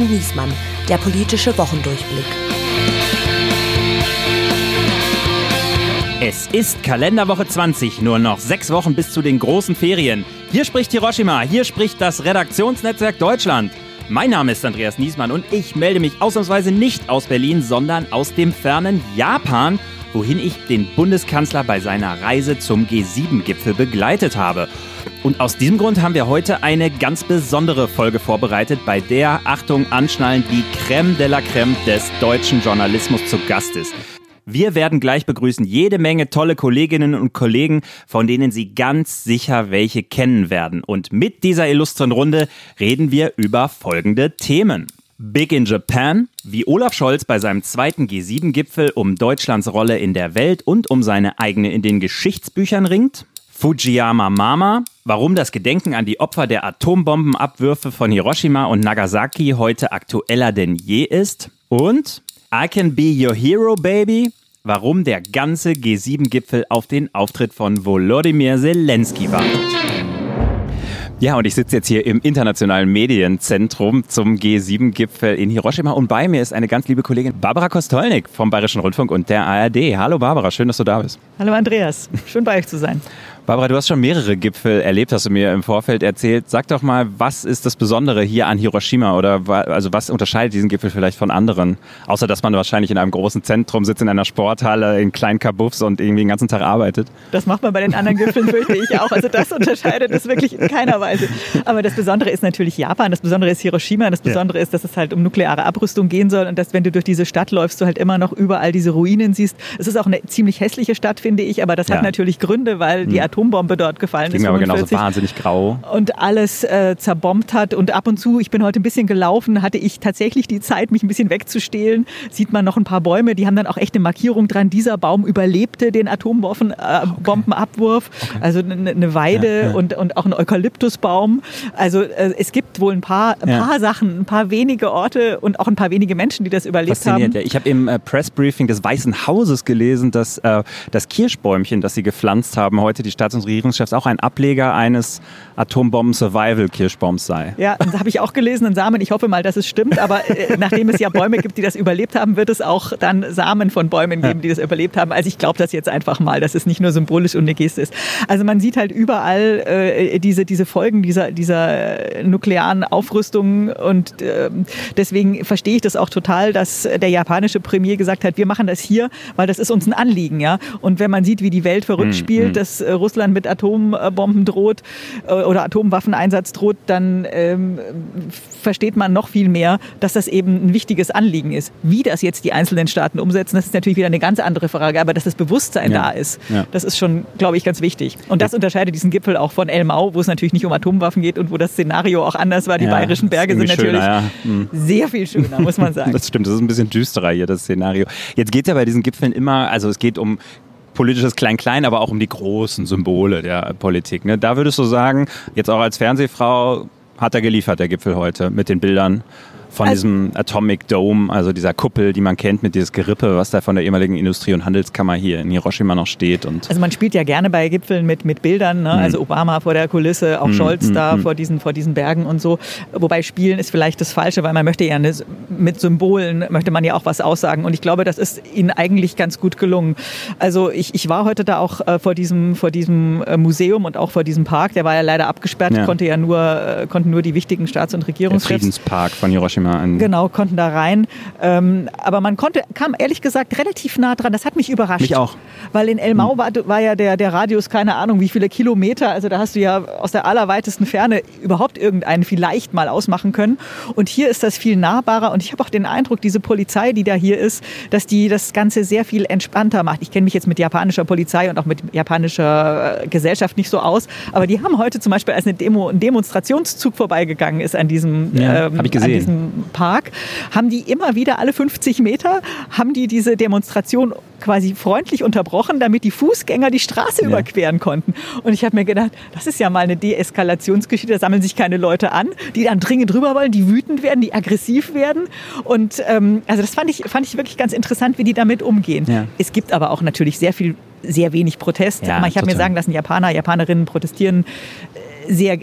und Niesmann, der politische Wochendurchblick. Es ist Kalenderwoche 20, nur noch sechs Wochen bis zu den großen Ferien. Hier spricht Hiroshima, hier spricht das Redaktionsnetzwerk Deutschland. Mein Name ist Andreas Niesmann und ich melde mich ausnahmsweise nicht aus Berlin, sondern aus dem fernen Japan, wohin ich den Bundeskanzler bei seiner Reise zum G7-Gipfel begleitet habe. Und aus diesem Grund haben wir heute eine ganz besondere Folge vorbereitet, bei der, Achtung, anschnallen, die Crème de la Crème des deutschen Journalismus zu Gast ist. Wir werden gleich begrüßen jede Menge tolle Kolleginnen und Kollegen, von denen Sie ganz sicher welche kennen werden. Und mit dieser illustren Runde reden wir über folgende Themen. Big in Japan, wie Olaf Scholz bei seinem zweiten G7-Gipfel um Deutschlands Rolle in der Welt und um seine eigene in den Geschichtsbüchern ringt. Fujiyama Mama, warum das Gedenken an die Opfer der Atombombenabwürfe von Hiroshima und Nagasaki heute aktueller denn je ist. Und I Can Be Your Hero Baby, warum der ganze G7-Gipfel auf den Auftritt von Volodymyr Zelensky wartet. Ja, und ich sitze jetzt hier im Internationalen Medienzentrum zum G7-Gipfel in Hiroshima und bei mir ist eine ganz liebe Kollegin Barbara Kostolnik vom Bayerischen Rundfunk und der ARD. Hallo Barbara, schön, dass du da bist. Hallo Andreas, schön bei euch zu sein. Barbara, du hast schon mehrere Gipfel erlebt, hast du mir im Vorfeld erzählt. Sag doch mal, was ist das Besondere hier an Hiroshima oder also was unterscheidet diesen Gipfel vielleicht von anderen? Außer, dass man wahrscheinlich in einem großen Zentrum sitzt, in einer Sporthalle, in kleinen Kabuffs und irgendwie den ganzen Tag arbeitet. Das macht man bei den anderen Gipfeln, fürchte ich auch. Also das unterscheidet es wirklich in keiner Weise. Aber das Besondere ist natürlich Japan, das Besondere ist Hiroshima, das Besondere ja. ist, dass es halt um nukleare Abrüstung gehen soll und dass, wenn du durch diese Stadt läufst, du halt immer noch überall diese Ruinen siehst. Es ist auch eine ziemlich hässliche Stadt, finde ich, aber das ja. hat natürlich Gründe, weil die hm. Atombombe dort gefallen Klingt ist. aber genauso wahnsinnig grau. Und alles äh, zerbombt hat. Und ab und zu, ich bin heute ein bisschen gelaufen, hatte ich tatsächlich die Zeit, mich ein bisschen wegzustehlen. Sieht man noch ein paar Bäume, die haben dann auch echt eine Markierung dran. Dieser Baum überlebte den Atombombenabwurf. Äh, okay. Also eine, eine Weide ja, ja. Und, und auch ein Eukalyptusbaum. Also äh, es gibt wohl ein paar, ein paar ja. Sachen, ein paar wenige Orte und auch ein paar wenige Menschen, die das überlebt haben. Ich habe im äh, Pressbriefing des Weißen Hauses gelesen, dass äh, das Kirschbäumchen, das sie gepflanzt haben, heute die Staats- und Regierungschefs auch ein Ableger eines Atombomben-Survival-Kirschbaums sei. Ja, das habe ich auch gelesen, in Samen. Ich hoffe mal, dass es stimmt. Aber äh, nachdem es ja Bäume gibt, die das überlebt haben, wird es auch dann Samen von Bäumen geben, die das überlebt haben. Also ich glaube das jetzt einfach mal, dass es nicht nur symbolisch und eine Geste ist. Also man sieht halt überall äh, diese, diese Folgen dieser, dieser nuklearen Aufrüstung und äh, deswegen verstehe ich das auch total, dass der japanische Premier gesagt hat, wir machen das hier, weil das ist uns ein Anliegen. Ja? Und wenn man sieht, wie die Welt verrückt hm, spielt, hm. dass äh, Russland mit Atombomben droht äh, oder Atomwaffeneinsatz droht, dann ähm, versteht man noch viel mehr, dass das eben ein wichtiges Anliegen ist. Wie das jetzt die einzelnen Staaten umsetzen, das ist natürlich wieder eine ganz andere Frage. Aber dass das Bewusstsein ja. da ist, ja. das ist schon, glaube ich, ganz wichtig. Und das unterscheidet diesen Gipfel auch von Elmau, wo es natürlich nicht um Atomwaffen geht und wo das Szenario auch anders war. Die ja, bayerischen Berge sind natürlich schöner, mhm. sehr viel schöner, muss man sagen. das stimmt, das ist ein bisschen düsterer hier, das Szenario. Jetzt geht es ja bei diesen Gipfeln immer, also es geht um politisches Klein-Klein, aber auch um die großen Symbole der Politik. Ne? Da würdest du sagen, jetzt auch als Fernsehfrau hat er geliefert, der Gipfel heute, mit den Bildern von also, diesem Atomic Dome, also dieser Kuppel, die man kennt mit dieses Gerippe, was da von der ehemaligen Industrie- und Handelskammer hier in Hiroshima noch steht. Und also man spielt ja gerne bei Gipfeln mit, mit Bildern, ne? mhm. also Obama vor der Kulisse, auch mhm. Scholz mhm. da mhm. vor diesen, vor diesen Bergen und so. Wobei Spielen ist vielleicht das Falsche, weil man möchte ja eine, mit Symbolen möchte man ja auch was aussagen und ich glaube, das ist ihnen eigentlich ganz gut gelungen. Also ich, ich war heute da auch äh, vor diesem, vor diesem äh, Museum und auch vor diesem Park, der war ja leider abgesperrt, ja. konnte ja nur, äh, konnten nur die wichtigen Staats- und Regierungschefs. Der Friedenspark von Hiroshima Hiroshima an. Genau, konnten da rein. Ähm, aber man konnte, kam ehrlich gesagt relativ nah dran. Das hat mich überrascht. Mich auch. Weil in Elmau hm. war, war ja der, der Radius, keine Ahnung, wie viele Kilometer. Also da hast du ja aus der allerweitesten Ferne überhaupt irgendeinen vielleicht mal ausmachen können. Und hier ist das viel nahbarer. Und ich habe auch den Eindruck, diese Polizei, die da hier ist, dass die das Ganze sehr viel entspannter macht. Ich kenne mich jetzt mit japanischer Polizei und auch mit japanischer äh, Gesellschaft nicht so aus. Aber die haben heute zum Beispiel, als eine Demo, ein Demonstrationszug vorbeigegangen ist an diesem, ja, ähm, an diesem Park, haben die immer wieder alle 50 Meter, haben die diese Demonstration quasi freundlich unterbrochen, damit die Fußgänger die Straße ja. überqueren konnten. Und ich habe mir gedacht, das ist ja mal eine Deeskalationsgeschichte, da sammeln sich keine Leute an, die dann dringend drüber wollen, die wütend werden, die aggressiv werden. Und ähm, also das fand ich, fand ich wirklich ganz interessant, wie die damit umgehen. Ja. Es gibt aber auch natürlich sehr viel, sehr wenig Protest. Ja, ich habe mir sagen lassen, Japaner, Japanerinnen protestieren äh, sehr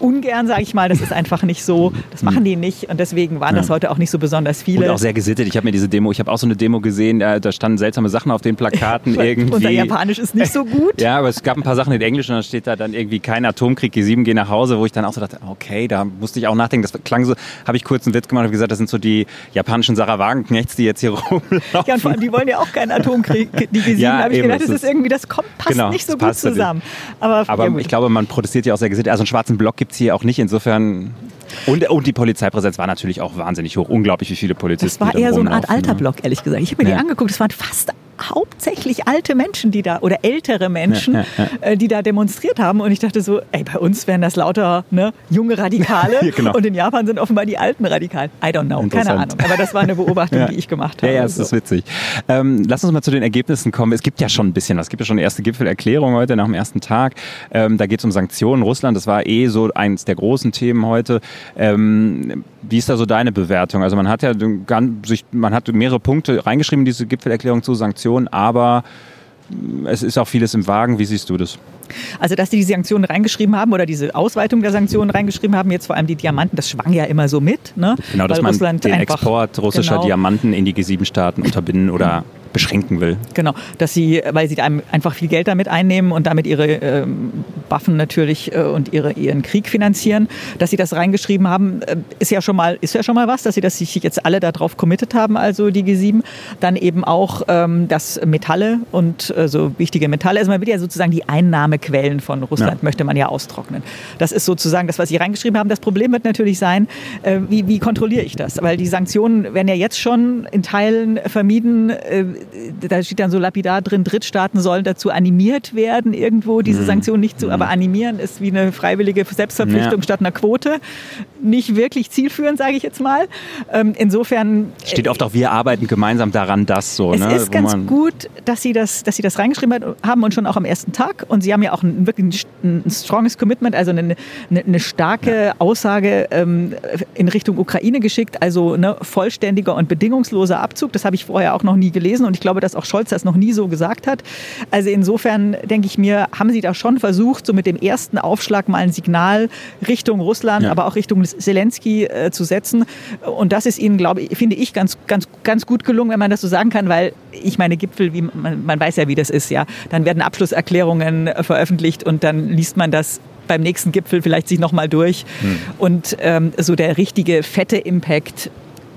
ungern, sage ich mal. Das ist einfach nicht so, das machen die nicht und deswegen waren das heute auch nicht so besonders viele. Und auch sehr gesittet. Ich habe mir diese Demo, ich habe auch so eine Demo gesehen, da, da standen seltsame Sachen auf den Plakaten irgendwie. Unser Japanisch ist nicht so gut. ja, aber es gab ein paar Sachen in Englisch und dann steht da dann irgendwie kein Atomkrieg, G7 geh nach Hause, wo ich dann auch so dachte, okay, da musste ich auch nachdenken. Das klang so, habe ich kurz einen Witz gemacht und gesagt, das sind so die japanischen Sarah Wagenknechts, die jetzt hier rumlaufen. Ja, und vor allem, die wollen ja auch keinen Atomkrieg, die G7. Ja, da habe ich gedacht, das ist irgendwie, das kommt, passt Genau, nicht so gut zusammen. Aber, Aber ja, gut. ich glaube, man protestiert ja auch sehr gesittet. Also einen schwarzen Block gibt es hier auch nicht. Insofern. Und, und die Polizeipräsenz war natürlich auch wahnsinnig hoch. Unglaublich, wie viele Polizisten. Das war eher so eine Art alter ne? Block, ehrlich gesagt. Ich habe mir Ja. die angeguckt, es waren fast hauptsächlich alte Menschen, die da, oder ältere Menschen, Ja, ja, äh, die da demonstriert haben. Und ich dachte so, ey, bei uns wären das lauter ne, junge Radikale Ja, genau. und in Japan sind offenbar die alten Radikalen. I don't know, keine. Ahnung. Aber das war eine Beobachtung, Ja. die ich gemacht Ja, habe. ja, es So. ist witzig. Ähm, lass uns mal zu den Ergebnissen kommen. Es gibt ja schon ein bisschen was. Es gibt ja schon eine erste Gipfelerklärung heute nach dem ersten Tag. Ähm, da geht es um Sanktionen. Russland, das war eh so eins der großen Themen heute. Ähm, wie ist da so deine Bewertung? Also man hat ja sich, man hat mehrere Punkte reingeschrieben in diese Gipfelerklärung zu Sanktionen, aber mh, es ist auch vieles im Wagen. Wie siehst du das? Also, dass die die Sanktionen reingeschrieben haben oder diese Ausweitung der Sanktionen reingeschrieben haben, jetzt vor allem die Diamanten, das schwang ja immer so mit. Ne? Genau, dass Weil man Russland den einfach- Export russischer genau, Diamanten in die G7-Staaten unterbinden oder beschränken will. Genau, dass sie, weil sie einem einfach viel Geld damit einnehmen und damit ihre ähm, Waffen natürlich äh, und ihre, ihren Krieg finanzieren, dass sie das reingeschrieben haben, äh, ist ja schon mal ist ja schon mal was, dass sie das sich jetzt alle darauf committed haben, also die G7. Dann eben auch, ähm, dass Metalle und äh, so wichtige Metalle, also man will ja sozusagen die Einnahmequellen von Russland Ja. möchte man ja austrocknen. Das ist sozusagen das, was sie reingeschrieben haben. Das Problem wird natürlich sein, äh, wie, wie kontrolliere ich das? Weil die Sanktionen werden ja jetzt schon in Teilen vermieden. Äh, da steht dann so lapidar drin, Drittstaaten sollen dazu animiert werden, irgendwo diese Sanktionen nicht zu, aber animieren ist wie eine freiwillige Selbstverpflichtung Ja. statt einer Quote. Nicht wirklich zielführend, sage ich jetzt mal. Ähm, insofern Steht oft auch, wir arbeiten gemeinsam daran, dass so. es ne? ist wo ganz gut, dass Sie, das, dass Sie das reingeschrieben haben und schon auch am ersten Tag. Und Sie haben ja auch ein, wirklich ein, ein stronges Commitment, also eine, eine, eine starke Aussage ähm, in Richtung Ukraine geschickt. Also ne, vollständiger und bedingungsloser Abzug. Das habe ich vorher auch noch nie gelesen und ich glaube, dass auch Scholz das noch nie so gesagt hat. Also insofern denke ich mir, haben Sie da schon versucht, so mit dem ersten Aufschlag mal ein Signal Richtung Russland, Ja. aber auch Richtung Zelensky äh, zu setzen. Und das ist Ihnen, glaube ich, finde ich, ganz, ganz, ganz gut gelungen, wenn man das so sagen kann, weil ich meine Gipfel, wie man, man weiß ja, wie das ist, ja. Dann werden Abschlusserklärungen äh, veröffentlicht und dann liest man das beim nächsten Gipfel vielleicht sich nochmal durch. Und ähm, so der richtige fette Impact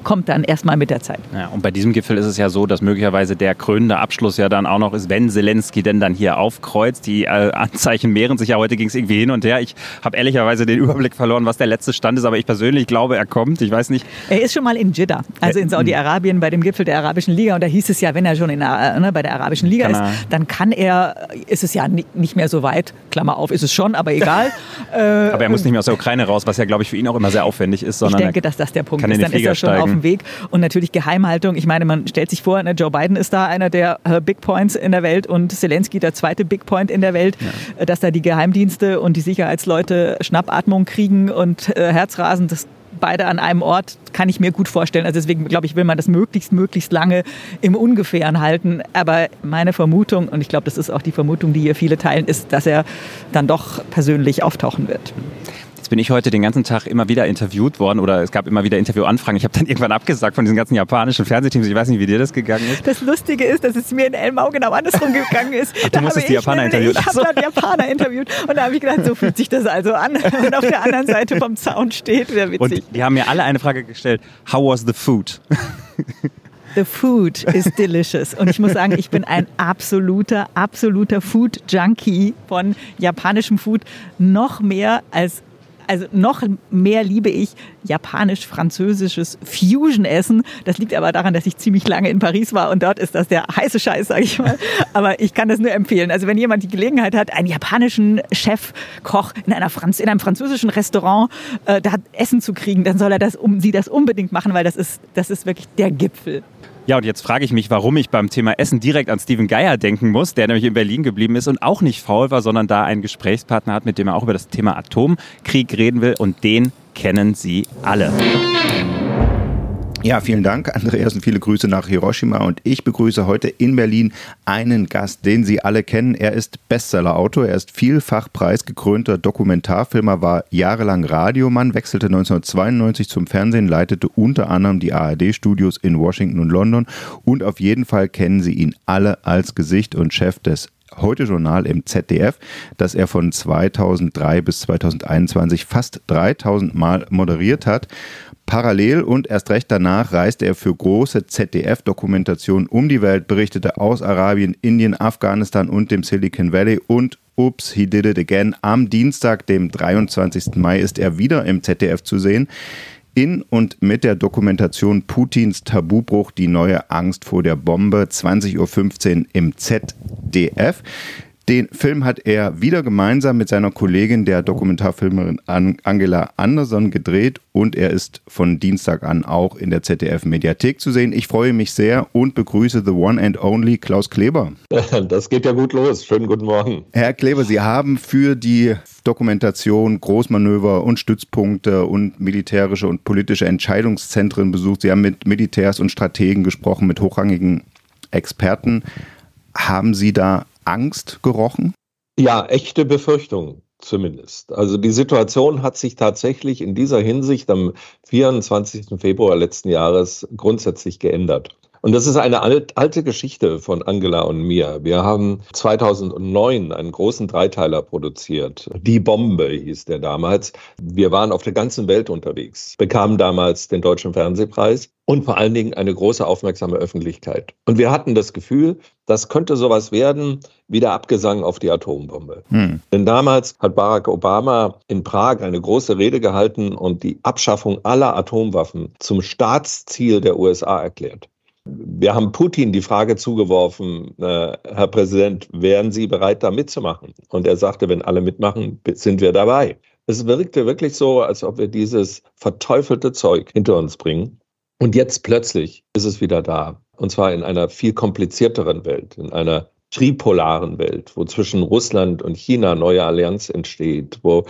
kommt dann erstmal mit der Zeit. Ja, und bei diesem Gipfel ist es ja so, dass möglicherweise der krönende Abschluss ja dann auch noch ist, wenn Zelensky denn dann hier aufkreuzt. Die äh, Anzeichen mehren sich ja, heute ging es irgendwie hin und her. Ich habe ehrlicherweise den Überblick verloren, was der letzte Stand ist, aber ich persönlich glaube, er kommt. Ich weiß nicht. Er ist schon mal in Jeddah, also in Saudi-Arabien bei dem Gipfel der Arabischen Liga. Und da hieß es ja, wenn er schon in der, ne, bei der Arabischen Liga Kann er- ist, dann kann er, ist es ja ni- nicht mehr so weit. Klammer auf, ist es schon, aber egal. Äh, Aber er muss nicht mehr aus der Ukraine raus, was ja, glaube ich, für ihn auch immer sehr aufwendig ist, Ich sondern denke, er dass das der Punkt ist. Dann ist er schon auf steigen. Dem Weg. Und natürlich Geheimhaltung. Ich meine, man stellt sich vor, ne, Joe Biden ist da einer der äh, Big Points in der Welt und Zelensky der zweite Big Point in der Welt. Äh, Dass da die Geheimdienste und die Sicherheitsleute Schnappatmung kriegen und äh, Herzrasen, das beide an einem Ort, kann ich mir gut vorstellen. Also deswegen glaube ich, will man das möglichst, möglichst lange im Ungefähren halten. Aber meine Vermutung, und ich glaube, das ist auch die Vermutung, die hier viele teilen, ist, dass er dann doch persönlich auftauchen wird. Jetzt bin ich heute den ganzen Tag immer wieder interviewt worden oder es gab immer wieder Interviewanfragen. Ich habe dann irgendwann abgesagt von diesen ganzen japanischen Fernsehteams. Ich weiß nicht, wie dir das gegangen ist. Das Lustige ist, dass es mir in Elmau genau andersrum gegangen ist. Ach, du Da musstest habe die ich Japaner interviewen. Ich habe dort Japaner interviewt und da habe ich gedacht, so fühlt sich das also an. Und auf der anderen Seite vom Zaun steht, Und witzig. die haben mir alle eine Frage gestellt. How was the food? The food is delicious. Und ich muss sagen, ich bin ein absoluter, absoluter Food-Junkie von japanischem Food. Noch mehr als also noch mehr liebe ich japanisch-französisches Fusion-Essen. Das liegt aber daran, dass ich ziemlich lange in Paris war und dort ist das der heiße Scheiß, sage ich mal. Aber ich kann das nur empfehlen. Also wenn jemand die Gelegenheit hat, einen japanischen Chefkoch in, in einem französischen Restaurant äh, da Essen zu kriegen, dann soll er das um sie das unbedingt machen, weil das ist das ist wirklich der Gipfel. Ja, und jetzt frage ich mich, warum ich beim Thema Essen direkt an Steven Geier denken muss, der nämlich in Berlin geblieben ist und auch nicht faul war, sondern da einen Gesprächspartner hat, mit dem er auch über das Thema Atomkrieg reden will. Und den kennen Sie alle. Ja, vielen Dank, Andreas, und viele Grüße nach Hiroshima. Und ich begrüße heute in Berlin einen Gast, den Sie alle kennen. Er ist Bestsellerautor, er ist vielfach preisgekrönter Dokumentarfilmer, war jahrelang Radiomann, wechselte 1992 zum Fernsehen, leitete unter anderem die ARD-Studios in Washington und London. Und auf jeden Fall kennen Sie ihn alle als Gesicht und Chef des Heute-Journal im ZDF, das er von 2003 bis 2021 fast 3000 Mal moderiert hat. Parallel und erst recht danach reiste er für große ZDF-Dokumentationen um die Welt, berichtete aus Arabien, Indien, Afghanistan und dem Silicon Valley und Ups, he did it again. Am Dienstag, dem 23. Mai, ist er wieder im ZDF zu sehen. In und mit der Dokumentation Putins Tabubruch, die neue Angst vor der Bombe, 20.15 Uhr im ZDF. Den Film hat er wieder gemeinsam mit seiner Kollegin, der Dokumentarfilmerin Angela Anderson, gedreht und er ist von Dienstag an auch in der ZDF-Mediathek zu sehen. Ich freue mich sehr und begrüße the one and only Klaus Kleber. Das geht ja gut los. Schönen guten Morgen. Herr Kleber, Sie haben für die Dokumentation Großmanöver und Stützpunkte und militärische und politische Entscheidungszentren besucht. Sie haben mit Militärs und Strategen gesprochen, mit hochrangigen Experten. Haben Sie da Angst gerochen? Ja, echte Befürchtung zumindest. Also die Situation hat sich tatsächlich in dieser Hinsicht am 24. Februar letzten Jahres grundsätzlich geändert. Und das ist eine alte Geschichte von Angela und mir. Wir haben 2009 einen großen Dreiteiler produziert. Die Bombe hieß der damals. Wir waren auf der ganzen Welt unterwegs, bekamen damals den Deutschen Fernsehpreis und vor allen Dingen eine große aufmerksame Öffentlichkeit. Und wir hatten das Gefühl, das könnte sowas werden wie der Abgesang auf die Atombombe. Hm. Denn damals hat Barack Obama in Prag eine große Rede gehalten und die Abschaffung aller Atomwaffen zum Staatsziel der USA erklärt. Wir haben Putin die Frage zugeworfen, äh, Herr Präsident, wären Sie bereit, da mitzumachen? Und er sagte, wenn alle mitmachen, sind wir dabei. Es wirkte wirklich so, als ob wir dieses verteufelte Zeug hinter uns bringen. Und jetzt plötzlich ist es wieder da. Und zwar in einer viel komplizierteren Welt, in einer tripolaren Welt, wo zwischen Russland und China neue Allianz entsteht, wo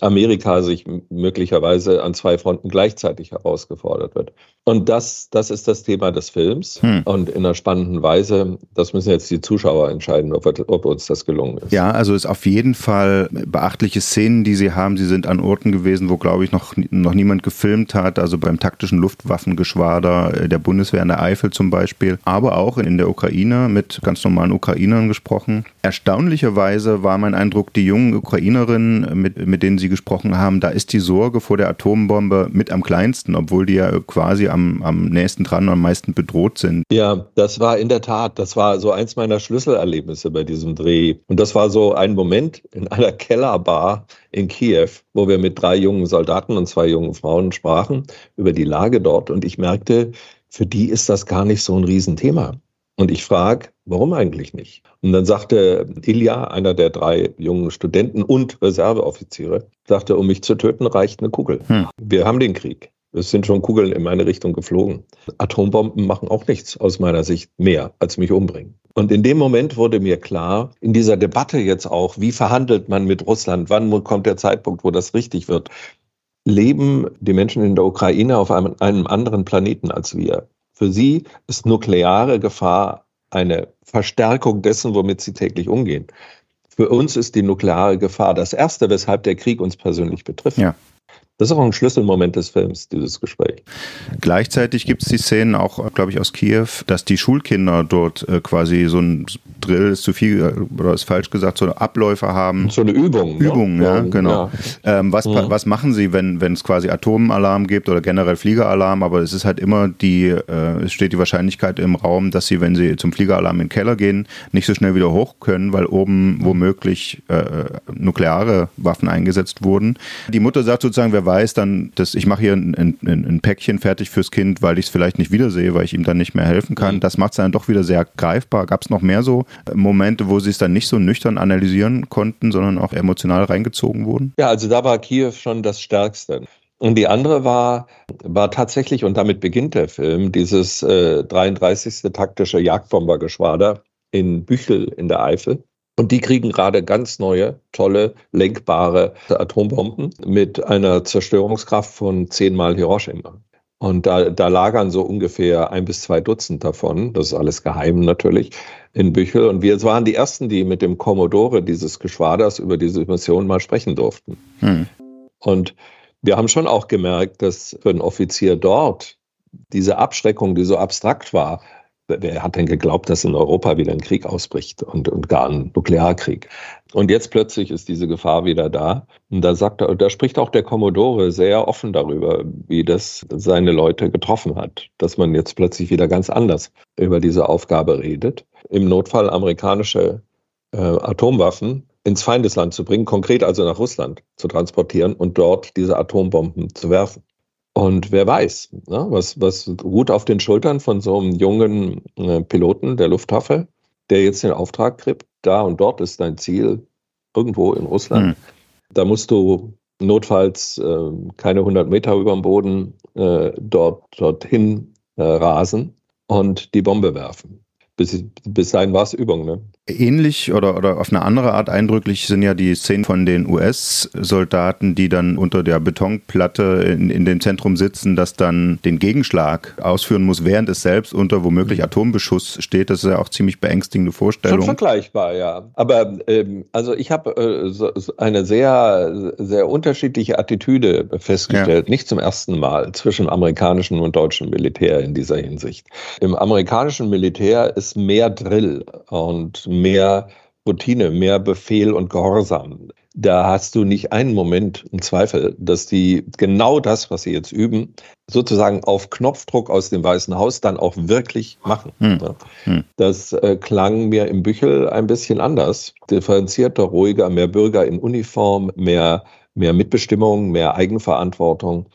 Amerika sich möglicherweise an zwei Fronten gleichzeitig herausgefordert wird. Und das, das ist das Thema des Films. Hm. Und in einer spannenden Weise, das müssen jetzt die Zuschauer entscheiden, ob, ob, uns das gelungen ist. Ja, also ist auf jeden Fall beachtliche Szenen, die Sie haben. Sie sind an Orten gewesen, wo, glaube ich, noch, noch niemand gefilmt hat. Also beim taktischen Luftwaffengeschwader äh, der Bundeswehr in der Eifel zum Beispiel. Aber auch in der Ukraine mit ganz normalen Ukrainern gesprochen. Erstaunlicherweise war mein Eindruck, die jungen Ukrainerinnen, mit, mit denen Sie gesprochen haben, da ist die Sorge vor der Atombombe mit am kleinsten, obwohl die ja quasi am, am nächsten dran und am meisten bedroht sind. Ja, das war in der Tat, das war so eins meiner Schlüsselerlebnisse bei diesem Dreh. Und das war so ein Moment in einer Kellerbar in Kiew, wo wir mit drei jungen Soldaten und zwei jungen Frauen sprachen über die Lage dort. Und ich merkte, für die ist das gar nicht so ein Riesenthema. Und ich frage, warum eigentlich nicht? Und dann sagte Ilja, einer der drei jungen Studenten und Reserveoffiziere, sagte, um mich zu töten, reicht eine Kugel. Hm. Wir haben den Krieg. Es sind schon Kugeln in meine Richtung geflogen. Atombomben machen auch nichts aus meiner Sicht mehr, als mich umbringen. Und in dem Moment wurde mir klar, in dieser Debatte jetzt auch, wie verhandelt man mit Russland, wann kommt der Zeitpunkt, wo das richtig wird, leben die Menschen in der Ukraine auf einem, einem anderen Planeten als wir. Für sie ist nukleare Gefahr eine Verstärkung dessen, womit sie täglich umgehen. Für uns ist die nukleare Gefahr das Erste, weshalb der Krieg uns persönlich betrifft. Ja. Das ist auch ein Schlüsselmoment des Films, dieses Gespräch. Gleichzeitig gibt es die Szenen auch, glaube ich, aus Kiew, dass die Schulkinder dort äh, quasi so ein Drill ist zu viel äh, oder ist falsch gesagt, so eine Abläufe haben. So eine Übung. Ne? Übung, ja, ja genau. Ja. Ähm, was, mhm. was machen sie, wenn es quasi Atomalarm gibt oder generell Fliegeralarm, aber es ist halt immer die, äh, es steht die Wahrscheinlichkeit im Raum, dass sie, wenn sie zum Fliegeralarm in den Keller gehen, nicht so schnell wieder hoch können, weil oben womöglich äh, nukleare Waffen eingesetzt wurden. Die Mutter sagt sozusagen, wer weiß dann, dass ich mache hier ein, ein, ein, Päckchen fertig fürs Kind, weil ich es vielleicht nicht wiedersehe, weil ich ihm dann nicht mehr helfen kann. Mhm. Das macht es dann doch wieder sehr greifbar. Gab es noch mehr so äh, Momente, wo sie es dann nicht so nüchtern analysieren konnten, sondern auch emotional reingezogen wurden? Ja, also da war Kiew schon das Stärkste. Und die andere war, war tatsächlich, und damit beginnt der Film, dieses äh, 33. taktische Jagdbombergeschwader in Büchel in der Eifel. Und die kriegen gerade ganz neue, tolle, lenkbare Atombomben mit einer Zerstörungskraft von zehnmal Hiroshima. Und da, da lagern so ungefähr ein bis zwei Dutzend davon, das ist alles geheim natürlich, in Büchel. Und wir waren die Ersten, die mit dem Kommodore dieses Geschwaders über diese Mission mal sprechen durften. Hm. Und wir haben schon auch gemerkt, dass für einen Offizier dort diese Abschreckung, die so abstrakt war, wer hat denn geglaubt, dass in Europa wieder ein Krieg ausbricht und, und gar ein Nuklearkrieg? Und jetzt plötzlich ist diese Gefahr wieder da. Und da sagt da spricht auch der Kommodore sehr offen darüber, wie das seine Leute getroffen hat, dass man jetzt plötzlich wieder ganz anders über diese Aufgabe redet. Im Notfall amerikanische äh, Atomwaffen ins Feindesland zu bringen, konkret also nach Russland zu transportieren und dort diese Atombomben zu werfen. Und wer weiß, ne, was, was ruht auf den Schultern von so einem jungen äh, Piloten der Luftwaffe, der jetzt den Auftrag kriegt, da und dort ist dein Ziel, irgendwo in Russland. Mhm. Da musst du notfalls äh, keine 100 Meter über dem Boden äh, dort, dorthin äh, rasen und die Bombe werfen. Bis, bis dahin war es Übung. Ne? Ähnlich oder, oder auf eine andere Art eindrücklich sind ja die Szenen von den US-Soldaten, die dann unter der Betonplatte in, in dem Zentrum sitzen, das dann den Gegenschlag ausführen muss, während es selbst unter womöglich Atombeschuss steht. Das ist ja auch ziemlich beängstigende Vorstellung. Schon vergleichbar, ja. Aber ähm, also ich habe äh, so, eine sehr, sehr unterschiedliche Attitüde festgestellt, ja. nicht zum ersten Mal zwischen amerikanischem und deutschem Militär in dieser Hinsicht. Im amerikanischen Militär ist mehr Drill und mehr Routine, mehr Befehl und Gehorsam. Da hast du nicht einen Moment einen Zweifel, dass die genau das, was sie jetzt üben, sozusagen auf Knopfdruck aus dem Weißen Haus dann auch wirklich machen. Hm. Hm. Das äh, klang mir im Büchel ein bisschen anders. Differenzierter, ruhiger, mehr Bürger in Uniform, mehr, mehr Mitbestimmung, mehr Eigenverantwortung.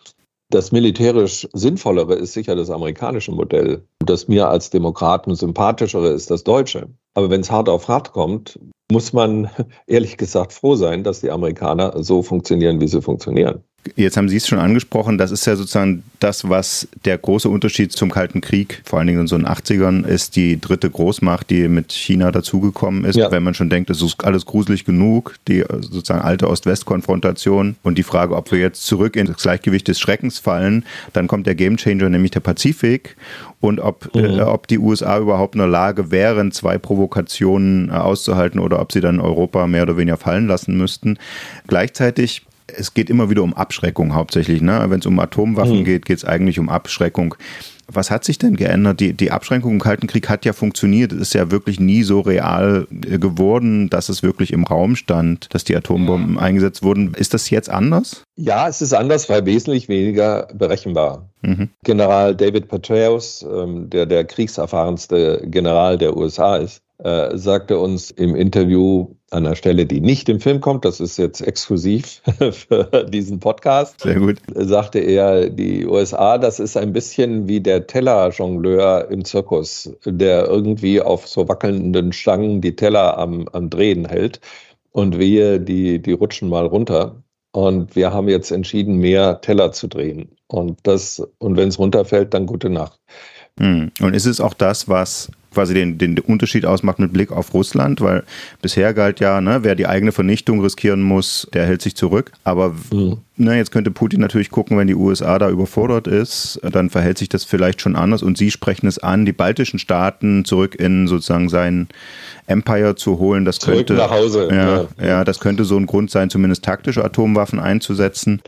Das militärisch sinnvollere ist sicher das amerikanische Modell. Das mir als Demokraten sympathischere ist das deutsche. Aber wenn es hart auf hart kommt, muss man ehrlich gesagt froh sein, dass die Amerikaner so funktionieren, wie sie funktionieren. Jetzt haben Sie es schon angesprochen, das ist ja sozusagen das, was der große Unterschied zum Kalten Krieg, vor allen Dingen in so den 80ern, ist die dritte Großmacht, die mit China dazugekommen ist. Ja. Wenn man schon denkt, es ist alles gruselig genug, die sozusagen alte Ost-West-Konfrontation und die Frage, ob wir jetzt zurück in das Gleichgewicht des Schreckens fallen, dann kommt der Gamechanger, nämlich der Pazifik und ob, mhm. äh, ob die USA überhaupt in der Lage wären, zwei Provokationen äh, auszuhalten oder ob sie dann Europa mehr oder weniger fallen lassen müssten. Gleichzeitig es geht immer wieder um Abschreckung hauptsächlich. Ne? Wenn es um Atomwaffen mhm. geht, geht es eigentlich um Abschreckung. Was hat sich denn geändert? Die, die Abschränkung im Kalten Krieg hat ja funktioniert. Es ist ja wirklich nie so real äh, geworden, dass es wirklich im Raum stand, dass die Atombomben eingesetzt wurden. Ist das jetzt anders? Ja, es ist anders, weil wesentlich weniger berechenbar. Mhm. General David Petraeus, ähm, der der kriegserfahrenste General der USA ist, äh, sagte uns im Interview an einer Stelle, die nicht im Film kommt, das ist jetzt exklusiv für diesen Podcast. Sehr gut. Sagte er, die USA, das ist ein bisschen wie der Tellerjongleur im Zirkus, der irgendwie auf so wackelnden Stangen die Teller am, am Drehen hält. Und wir, die, die rutschen mal runter. Und wir haben jetzt entschieden, mehr Teller zu drehen. Und das, und wenn es runterfällt, dann gute Nacht. Hm. Und ist es auch das, was quasi den, den Unterschied ausmacht mit Blick auf Russland, weil bisher galt ja, ne, wer die eigene Vernichtung riskieren muss, der hält sich zurück. Aber mhm. ne, jetzt könnte Putin natürlich gucken, wenn die USA da überfordert ist, dann verhält sich das vielleicht schon anders und sie sprechen es an, die baltischen Staaten zurück in sozusagen sein Empire zu holen. Das zurück könnte, nach Hause. Ja, ja, ja, das könnte so ein Grund sein, zumindest taktische Atomwaffen einzusetzen.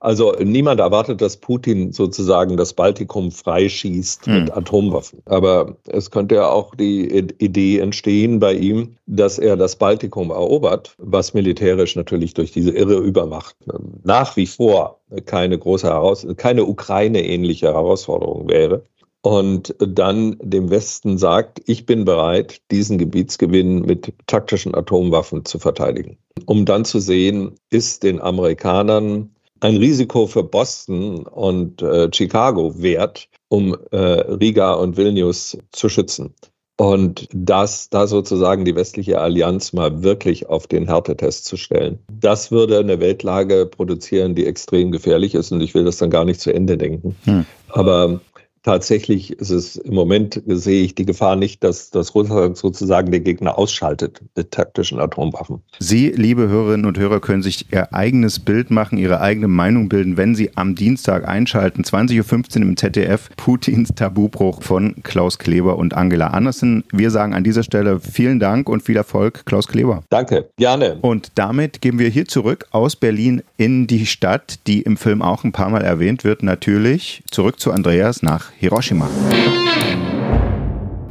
Also niemand erwartet, dass Putin sozusagen das Baltikum freischießt hm. mit Atomwaffen. Aber es könnte ja auch die Idee entstehen bei ihm, dass er das Baltikum erobert, was militärisch natürlich durch diese irre Übermacht nach wie vor keine große Heraus keine Ukraine-ähnliche Herausforderung wäre. Und dann dem Westen sagt, ich bin bereit, diesen Gebietsgewinn mit taktischen Atomwaffen zu verteidigen. Um dann zu sehen, ist den Amerikanern ein Risiko für Boston und äh, Chicago wert, um äh, Riga und Vilnius zu schützen. Und das, da sozusagen die westliche Allianz mal wirklich auf den Härtetest zu stellen. Das würde eine Weltlage produzieren, die extrem gefährlich ist. Und ich will das dann gar nicht zu Ende denken. Hm. Aber tatsächlich ist es im Moment, sehe ich die Gefahr nicht, dass, dass Russland sozusagen den Gegner ausschaltet mit taktischen Atomwaffen. Sie, liebe Hörerinnen und Hörer, können sich Ihr eigenes Bild machen, Ihre eigene Meinung bilden, wenn Sie am Dienstag einschalten, 20.15 Uhr im ZDF, Putins Tabubruch von Klaus Kleber und Angela Andersen. Wir sagen an dieser Stelle vielen Dank und viel Erfolg, Klaus Kleber. Danke, gerne. Und damit gehen wir hier zurück aus Berlin in die Stadt, die im Film auch ein paar Mal erwähnt wird, natürlich zurück zu Andreas nach Hiroshima.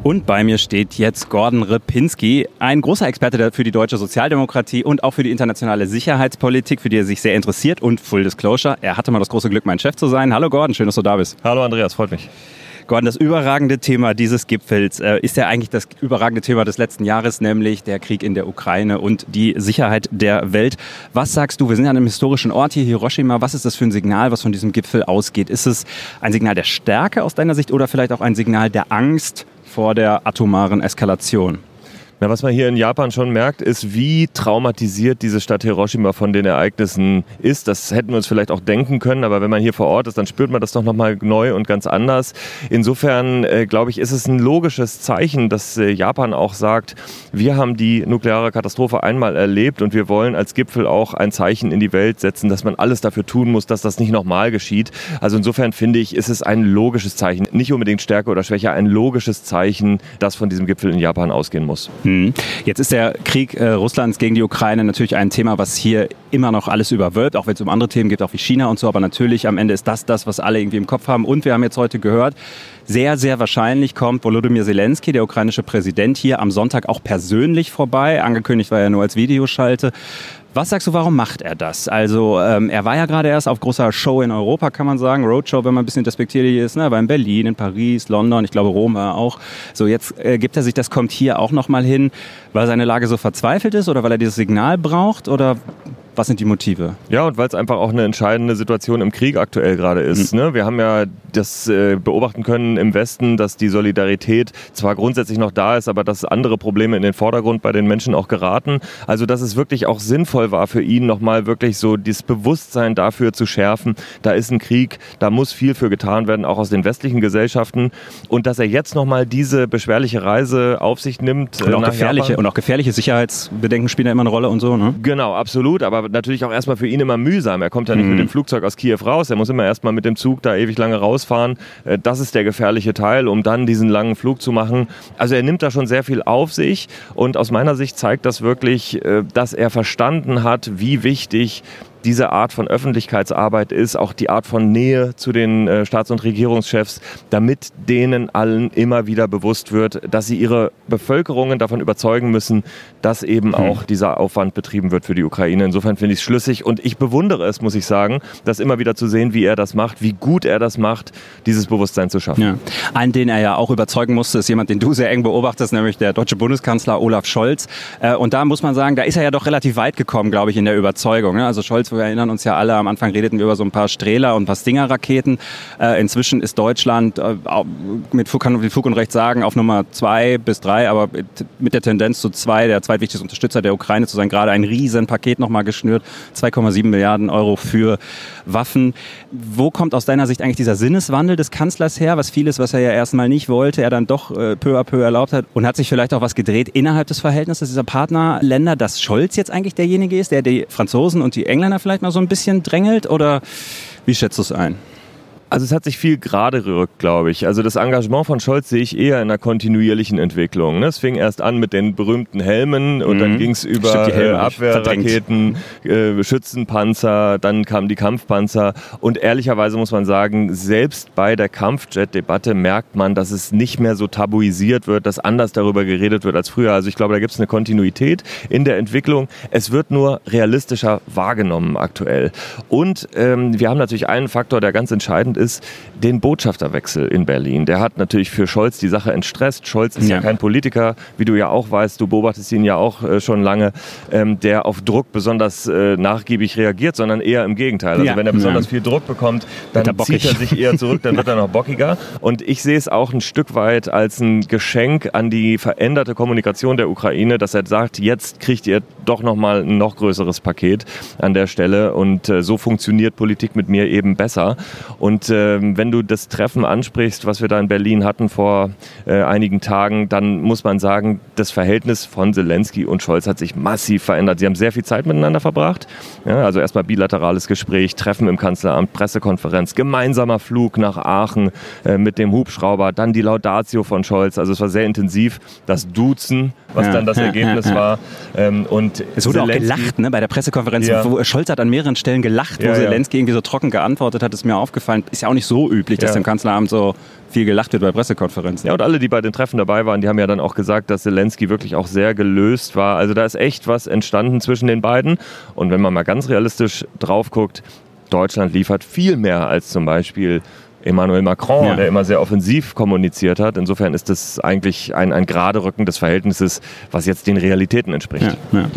Und bei mir steht jetzt Gordon Ripinski, ein großer Experte für die deutsche Sozialdemokratie und auch für die internationale Sicherheitspolitik, für die er sich sehr interessiert. Und Full Disclosure, er hatte mal das große Glück, mein Chef zu sein. Hallo Gordon, schön, dass du da bist. Hallo Andreas, freut mich. Gordon, das überragende Thema dieses Gipfels äh, ist ja eigentlich das überragende Thema des letzten Jahres, nämlich der Krieg in der Ukraine und die Sicherheit der Welt. Was sagst du? Wir sind ja an einem historischen Ort hier, Hiroshima. Was ist das für ein Signal, was von diesem Gipfel ausgeht? Ist es ein Signal der Stärke aus deiner Sicht oder vielleicht auch ein Signal der Angst vor der atomaren Eskalation? Na, was man hier in Japan schon merkt, ist, wie traumatisiert diese Stadt Hiroshima von den Ereignissen ist. Das hätten wir uns vielleicht auch denken können, aber wenn man hier vor Ort ist, dann spürt man das doch nochmal neu und ganz anders. Insofern, äh, glaube ich, ist es ein logisches Zeichen, dass äh, Japan auch sagt, wir haben die nukleare Katastrophe einmal erlebt und wir wollen als Gipfel auch ein Zeichen in die Welt setzen, dass man alles dafür tun muss, dass das nicht nochmal geschieht. Also insofern finde ich, ist es ein logisches Zeichen, nicht unbedingt Stärke oder Schwäche, ein logisches Zeichen, das von diesem Gipfel in Japan ausgehen muss. Mhm. Jetzt ist der Krieg äh, Russlands gegen die Ukraine natürlich ein Thema, was hier immer noch alles überwölbt, auch wenn es um andere Themen geht, auch wie China und so. Aber natürlich am Ende ist das das, was alle irgendwie im Kopf haben. Und wir haben jetzt heute gehört, sehr, sehr wahrscheinlich kommt Volodymyr Zelensky, der ukrainische Präsident, hier am Sonntag auch persönlich vorbei. Angekündigt war er nur als Videoschalte. Was sagst du, warum macht er das? Also ähm, er war ja gerade erst auf großer Show in Europa, kann man sagen, Roadshow, wenn man ein bisschen despektierlich ist. Ne? Er war in Berlin, in Paris, London, ich glaube Rom war er auch. So jetzt äh, gibt er sich das, kommt hier auch nochmal hin, weil seine Lage so verzweifelt ist oder weil er dieses Signal braucht oder was sind die Motive? Ja, und weil es einfach auch eine entscheidende Situation im Krieg aktuell gerade ist. Mhm. Ne? Wir haben ja das äh, beobachten können im Westen, dass die Solidarität zwar grundsätzlich noch da ist, aber dass andere Probleme in den Vordergrund bei den Menschen auch geraten. Also dass es wirklich auch sinnvoll war für ihn, nochmal wirklich so dieses Bewusstsein dafür zu schärfen, da ist ein Krieg, da muss viel für getan werden, auch aus den westlichen Gesellschaften. Und dass er jetzt nochmal diese beschwerliche Reise auf sich nimmt. Und auch, gefährliche, und auch gefährliche Sicherheitsbedenken spielen ja immer eine Rolle und so. Ne? Genau, absolut. Aber natürlich auch erstmal für ihn immer mühsam. Er kommt ja nicht mhm. mit dem Flugzeug aus Kiew raus, er muss immer erstmal mit dem Zug da ewig lange rausfahren. Äh, das ist der gefährliche Teil, um dann diesen langen Flug zu machen. Also er nimmt da schon sehr viel auf sich und aus meiner Sicht zeigt das wirklich, äh, dass er verstanden hat, wie wichtig diese Art von Öffentlichkeitsarbeit ist, auch die Art von Nähe zu den äh, Staats- und Regierungschefs, damit denen allen immer wieder bewusst wird, dass sie ihre Bevölkerungen davon überzeugen müssen, dass eben hm. auch dieser Aufwand betrieben wird für die Ukraine. Insofern finde ich es schlüssig und ich bewundere es, muss ich sagen, das immer wieder zu sehen, wie er das macht, wie gut er das macht, dieses Bewusstsein zu schaffen. Ja. Einen, den er ja auch überzeugen musste, ist jemand, den du sehr eng beobachtest, nämlich der deutsche Bundeskanzler Olaf Scholz. Äh, und da muss man sagen, da ist er ja doch relativ weit gekommen, glaube ich, in der Überzeugung. Ne? Also Scholz wir erinnern uns ja alle, am Anfang redeten wir über so ein paar Strehler und ein paar Stinger-Raketen. Äh, inzwischen ist Deutschland äh, mit Fug, kann Fug und Recht sagen, auf Nummer zwei bis drei, aber mit der Tendenz zu zwei, der zweitwichtigste Unterstützer der Ukraine zu sein. Gerade ein Riesenpaket nochmal geschnürt, 2,7 Milliarden Euro für Waffen. Wo kommt aus deiner Sicht eigentlich dieser Sinneswandel des Kanzlers her, was vieles, was er ja erstmal nicht wollte, er dann doch äh, peu à peu erlaubt hat und hat sich vielleicht auch was gedreht innerhalb des Verhältnisses dieser Partnerländer, dass Scholz jetzt eigentlich derjenige ist, der die Franzosen und die Engländer vielleicht mal so ein bisschen drängelt oder wie schätzt du es ein? Also es hat sich viel gerade gerückt, glaube ich. Also das Engagement von Scholz sehe ich eher in einer kontinuierlichen Entwicklung. Ne? Es fing erst an mit den berühmten Helmen und mhm. dann ging es über äh, Abwehrraketen, äh, Schützenpanzer, dann kamen die Kampfpanzer und ehrlicherweise muss man sagen, selbst bei der Kampfjet-Debatte merkt man, dass es nicht mehr so tabuisiert wird, dass anders darüber geredet wird als früher. Also ich glaube, da gibt es eine Kontinuität in der Entwicklung. Es wird nur realistischer wahrgenommen aktuell. Und ähm, wir haben natürlich einen Faktor, der ganz entscheidend ist, den Botschafterwechsel in Berlin. Der hat natürlich für Scholz die Sache entstresst. Scholz ist ja, ja kein Politiker, wie du ja auch weißt, du beobachtest ihn ja auch äh, schon lange, ähm, der auf Druck besonders äh, nachgiebig reagiert, sondern eher im Gegenteil. Also ja. wenn er besonders ja. viel Druck bekommt, dann er zieht er sich eher zurück, dann wird er noch bockiger. Und ich sehe es auch ein Stück weit als ein Geschenk an die veränderte Kommunikation der Ukraine, dass er sagt, jetzt kriegt ihr doch nochmal ein noch größeres Paket an der Stelle und äh, so funktioniert Politik mit mir eben besser. Und ähm, wenn du das Treffen ansprichst, was wir da in Berlin hatten vor äh, einigen Tagen, dann muss man sagen, das Verhältnis von Zelensky und Scholz hat sich massiv verändert. Sie haben sehr viel Zeit miteinander verbracht. Ja, also erstmal bilaterales Gespräch, Treffen im Kanzleramt, Pressekonferenz, gemeinsamer Flug nach Aachen äh, mit dem Hubschrauber, dann die Laudatio von Scholz. Also es war sehr intensiv. Das Duzen, was ja, dann das ja, Ergebnis war. Ähm, und es wurde Zelensky, auch gelacht ne, bei der Pressekonferenz. Wo Scholz hat an mehreren Stellen gelacht, wo Zelensky irgendwie so trocken geantwortet hat, ist mir aufgefallen. Ist ja auch nicht so üblich, dass im Kanzleramt so viel gelacht wird bei Pressekonferenzen. Ja, und alle, die bei den Treffen dabei waren, die haben ja dann auch gesagt, dass Zelensky wirklich auch sehr gelöst war. Also da ist echt was entstanden zwischen den beiden. Und wenn man mal ganz realistisch drauf guckt, Deutschland liefert viel mehr als zum Beispiel Emmanuel Macron, ja. der immer sehr offensiv kommuniziert hat. Insofern ist das eigentlich ein, ein gerade Rücken des Verhältnisses, was jetzt den Realitäten entspricht. Ja, ja.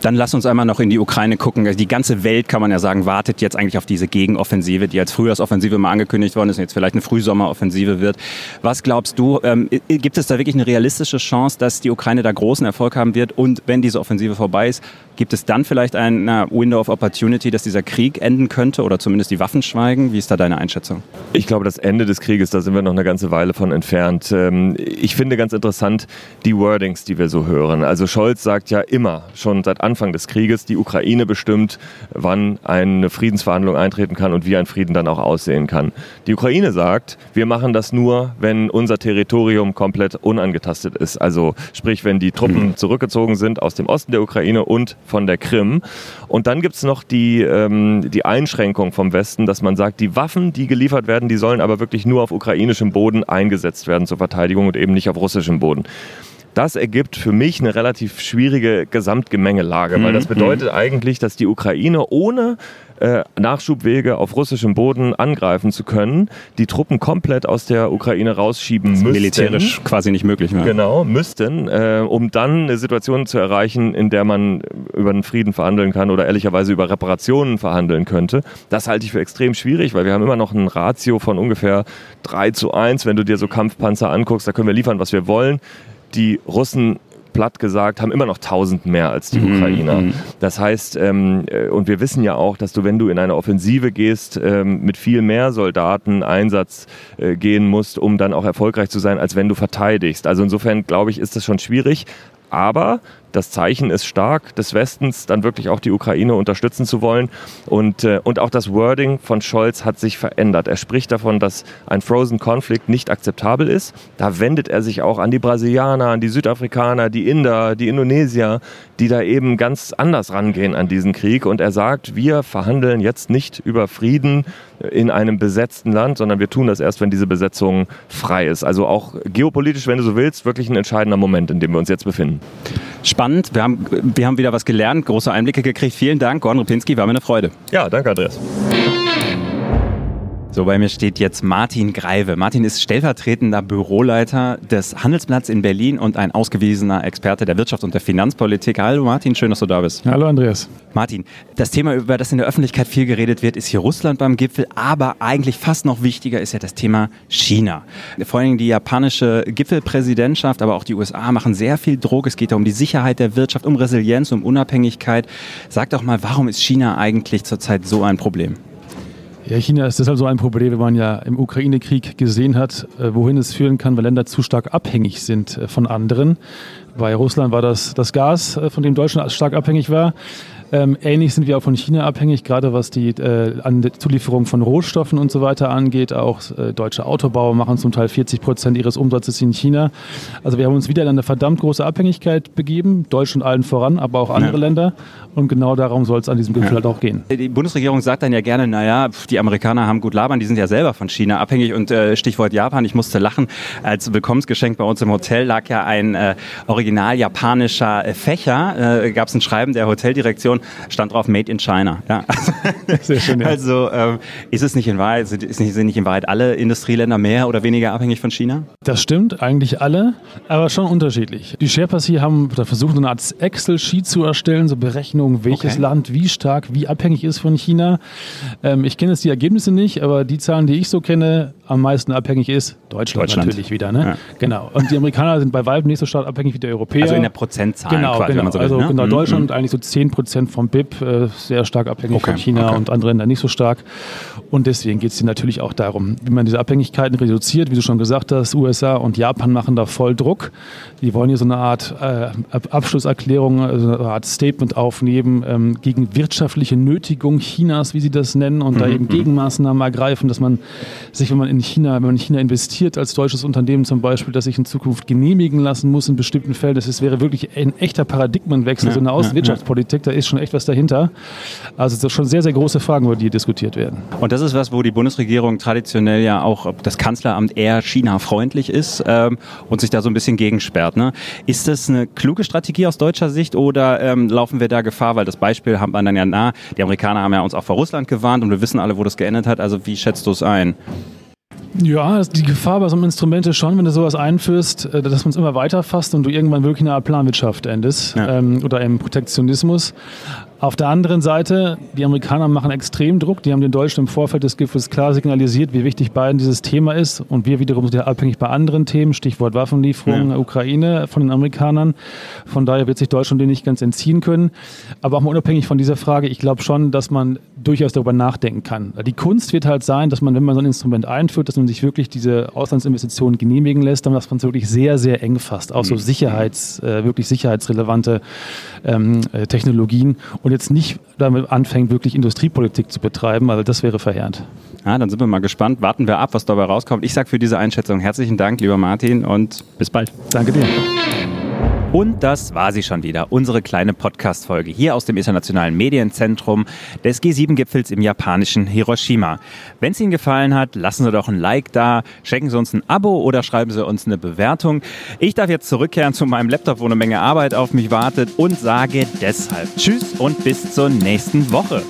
Dann lass uns einmal noch in die Ukraine gucken. Also die ganze Welt, kann man ja sagen, wartet jetzt eigentlich auf diese Gegenoffensive, die als Frühjahrsoffensive mal angekündigt worden ist und jetzt vielleicht eine Frühsommeroffensive wird. Was glaubst du, ähm, gibt es da wirklich eine realistische Chance, dass die Ukraine da großen Erfolg haben wird und wenn diese Offensive vorbei ist, Gibt es dann vielleicht ein na, Window of Opportunity, dass dieser Krieg enden könnte oder zumindest die Waffen schweigen? Wie ist da deine Einschätzung? Ich glaube, das Ende des Krieges, da sind wir noch eine ganze Weile von entfernt. Ähm, ich finde ganz interessant die Wordings, die wir so hören. Also Scholz sagt ja immer, schon seit Anfang des Krieges, die Ukraine bestimmt, wann eine Friedensverhandlung eintreten kann und wie ein Frieden dann auch aussehen kann. Die Ukraine sagt, wir machen das nur, wenn unser Territorium komplett unangetastet ist. Also sprich, wenn die Truppen hm. zurückgezogen sind aus dem Osten der Ukraine und von der Krim. Und dann gibt es noch die, ähm, die Einschränkung vom Westen, dass man sagt, die Waffen, die geliefert werden, die sollen aber wirklich nur auf ukrainischem Boden eingesetzt werden zur Verteidigung und eben nicht auf russischem Boden. Das ergibt für mich eine relativ schwierige Gesamtgemengelage, weil das mhm, bedeutet mhm. eigentlich, dass die Ukraine ohne äh, Nachschubwege auf russischem Boden angreifen zu können, die Truppen komplett aus der Ukraine rausschieben müssten. Militärisch quasi nicht möglich mehr. Genau, müssten, äh, um dann eine Situation zu erreichen, in der man über einen Frieden verhandeln kann oder ehrlicherweise über Reparationen verhandeln könnte. Das halte ich für extrem schwierig, weil wir haben immer noch ein Ratio von ungefähr 3 zu 1. Wenn du dir so Kampfpanzer anguckst, da können wir liefern, was wir wollen. Die Russen platt gesagt, haben immer noch tausend mehr als die mhm. Ukrainer. Mhm. Das heißt, ähm, äh, und wir wissen ja auch, dass du, wenn du in eine Offensive gehst, ähm, mit viel mehr Soldaten Einsatz äh, gehen musst, um dann auch erfolgreich zu sein, als wenn du verteidigst. Also insofern glaube ich, ist das schon schwierig. Aber das Zeichen ist stark des Westens, dann wirklich auch die Ukraine unterstützen zu wollen. Und, äh, und auch das Wording von Scholz hat sich verändert. Er spricht davon, dass ein Frozen Conflict nicht akzeptabel ist. Da wendet er sich auch an die Brasilianer, an die Südafrikaner, die Inder, die Indonesier, die da eben ganz anders rangehen an diesen Krieg. Und er sagt, wir verhandeln jetzt nicht über Frieden in einem besetzten Land, sondern wir tun das erst, wenn diese Besetzung frei ist. Also auch geopolitisch, wenn du so willst, wirklich ein entscheidender Moment, in dem wir uns jetzt befinden. Spannend. Wir haben, wir haben wieder was gelernt, große Einblicke gekriegt. Vielen Dank, Gordon Rupinski, war mir eine Freude. Ja, danke, Andreas. So, bei mir steht jetzt Martin Greive. Martin ist stellvertretender Büroleiter des Handelsblatts in Berlin und ein ausgewiesener Experte der Wirtschaft und der Finanzpolitik. Hallo Martin, schön, dass du da bist. Hallo Andreas. Martin, das Thema, über das in der Öffentlichkeit viel geredet wird, ist hier Russland beim Gipfel, aber eigentlich fast noch wichtiger ist ja das Thema China. Vor allem die japanische Gipfelpräsidentschaft, aber auch die USA machen sehr viel Druck. Es geht da um die Sicherheit der Wirtschaft, um Resilienz, um Unabhängigkeit. Sag doch mal, warum ist China eigentlich zurzeit so ein Problem? Ja, China ist deshalb so ein Problem, wenn man ja im Ukraine-Krieg gesehen hat, äh, wohin es führen kann, weil Länder zu stark abhängig sind äh, von anderen. Bei Russland war das das Gas, äh, von dem Deutschland stark abhängig war. Ähm, ähnlich sind wir auch von China abhängig, gerade was die äh, Zulieferung von Rohstoffen und so weiter angeht. Auch äh, deutsche Autobauer machen zum Teil 40 Prozent ihres Umsatzes in China. Also wir haben uns wieder in eine verdammt große Abhängigkeit begeben, Deutschland allen voran, aber auch andere ja. Länder. Und genau darum soll es an diesem Gipfel ja. halt auch gehen. Die Bundesregierung sagt dann ja gerne, naja, die Amerikaner haben gut labern, die sind ja selber von China abhängig. Und äh, Stichwort Japan, ich musste lachen, als Willkommensgeschenk bei uns im Hotel lag ja ein äh, original japanischer äh, Fächer. Äh, Gab es ein Schreiben der Hoteldirektion stand drauf Made in China. Ja. Sehr schön, ja. Also ähm, ist es nicht in Wahrheit, sind, nicht, sind nicht in Wahrheit alle Industrieländer mehr oder weniger abhängig von China? Das stimmt, eigentlich alle, aber schon unterschiedlich. Die Sherpas hier haben da versucht, eine Art Excel-Sheet zu erstellen, so Berechnungen, welches okay. Land wie stark, wie abhängig ist von China. Ähm, ich kenne jetzt die Ergebnisse nicht, aber die Zahlen, die ich so kenne, am meisten abhängig ist Deutschland, Deutschland. natürlich wieder. Ne? Ja. Genau. Und die Amerikaner sind bei weitem nicht so stark abhängig wie die Europäer. Also in der Prozentzahl genau, quasi, genau. So also will, ne? genau, mhm. Deutschland mhm. eigentlich so 10 Prozent vom BIP, äh, sehr stark abhängig okay, von China okay. und andere Länder nicht so stark. Und deswegen geht es natürlich auch darum, wie man diese Abhängigkeiten reduziert. Wie du schon gesagt hast, USA und Japan machen da voll Druck. Die wollen hier so eine Art äh, Abschlusserklärung, also eine Art Statement aufnehmen ähm, gegen wirtschaftliche Nötigung Chinas, wie sie das nennen, und mhm, da eben mhm. Gegenmaßnahmen ergreifen, dass man sich, wenn man in China, wenn man in China investiert, als deutsches Unternehmen zum Beispiel, dass sich in Zukunft genehmigen lassen muss in bestimmten Fällen. Das ist, wäre wirklich ein echter Paradigmenwechsel, ja, so eine Außenwirtschaftspolitik, ja, ja. da ist schon echt was dahinter. Also das sind schon sehr, sehr große Fragen, über die diskutiert werden. Und das ist was, wo die Bundesregierung traditionell ja auch das Kanzleramt eher China-freundlich ist ähm, und sich da so ein bisschen gegensperrt. Ne? Ist das eine kluge Strategie aus deutscher Sicht oder ähm, laufen wir da Gefahr, weil das Beispiel haben wir dann ja nah, die Amerikaner haben ja uns auch vor Russland gewarnt und wir wissen alle, wo das geendet hat. Also wie schätzt du es ein? Ja, die Gefahr bei so einem Instrument ist schon, wenn du sowas einführst, äh, dass man es immer weiter fasst und du irgendwann wirklich in einer Planwirtschaft endest ja. ähm, oder im Protektionismus. Auf der anderen Seite, die Amerikaner machen extrem Druck. Die haben den Deutschen im Vorfeld des Gipfels klar signalisiert, wie wichtig beiden dieses Thema ist. Und wir wiederum sind ja abhängig bei anderen Themen, Stichwort Waffenlieferungen, ja. Ukraine, von den Amerikanern. Von daher wird sich Deutschland dem nicht ganz entziehen können. Aber auch mal unabhängig von dieser Frage, ich glaube schon, dass man durchaus darüber nachdenken kann. Die Kunst wird halt sein, dass man, wenn man so ein Instrument einführt, dass man sich wirklich diese Auslandsinvestitionen genehmigen lässt, dann dass man es wirklich sehr, sehr eng fasst. Auch so mhm. sicherheits, äh, wirklich sicherheitsrelevante ähm, äh, Technologien und jetzt nicht damit anfängt, wirklich Industriepolitik zu betreiben, also das wäre verheerend. Ja, dann sind wir mal gespannt. Warten wir ab, was dabei rauskommt. Ich sage für diese Einschätzung herzlichen Dank, lieber Martin, und bis bald. Danke dir. Und das war sie schon wieder, unsere kleine Podcast-Folge hier aus dem Internationalen Medienzentrum des G7-Gipfels im japanischen Hiroshima. Wenn es Ihnen gefallen hat, lassen Sie doch ein Like da, schenken Sie uns ein Abo oder schreiben Sie uns eine Bewertung. Ich darf jetzt zurückkehren zu meinem Laptop, wo eine Menge Arbeit auf mich wartet und sage deshalb Tschüss und bis zur nächsten Woche.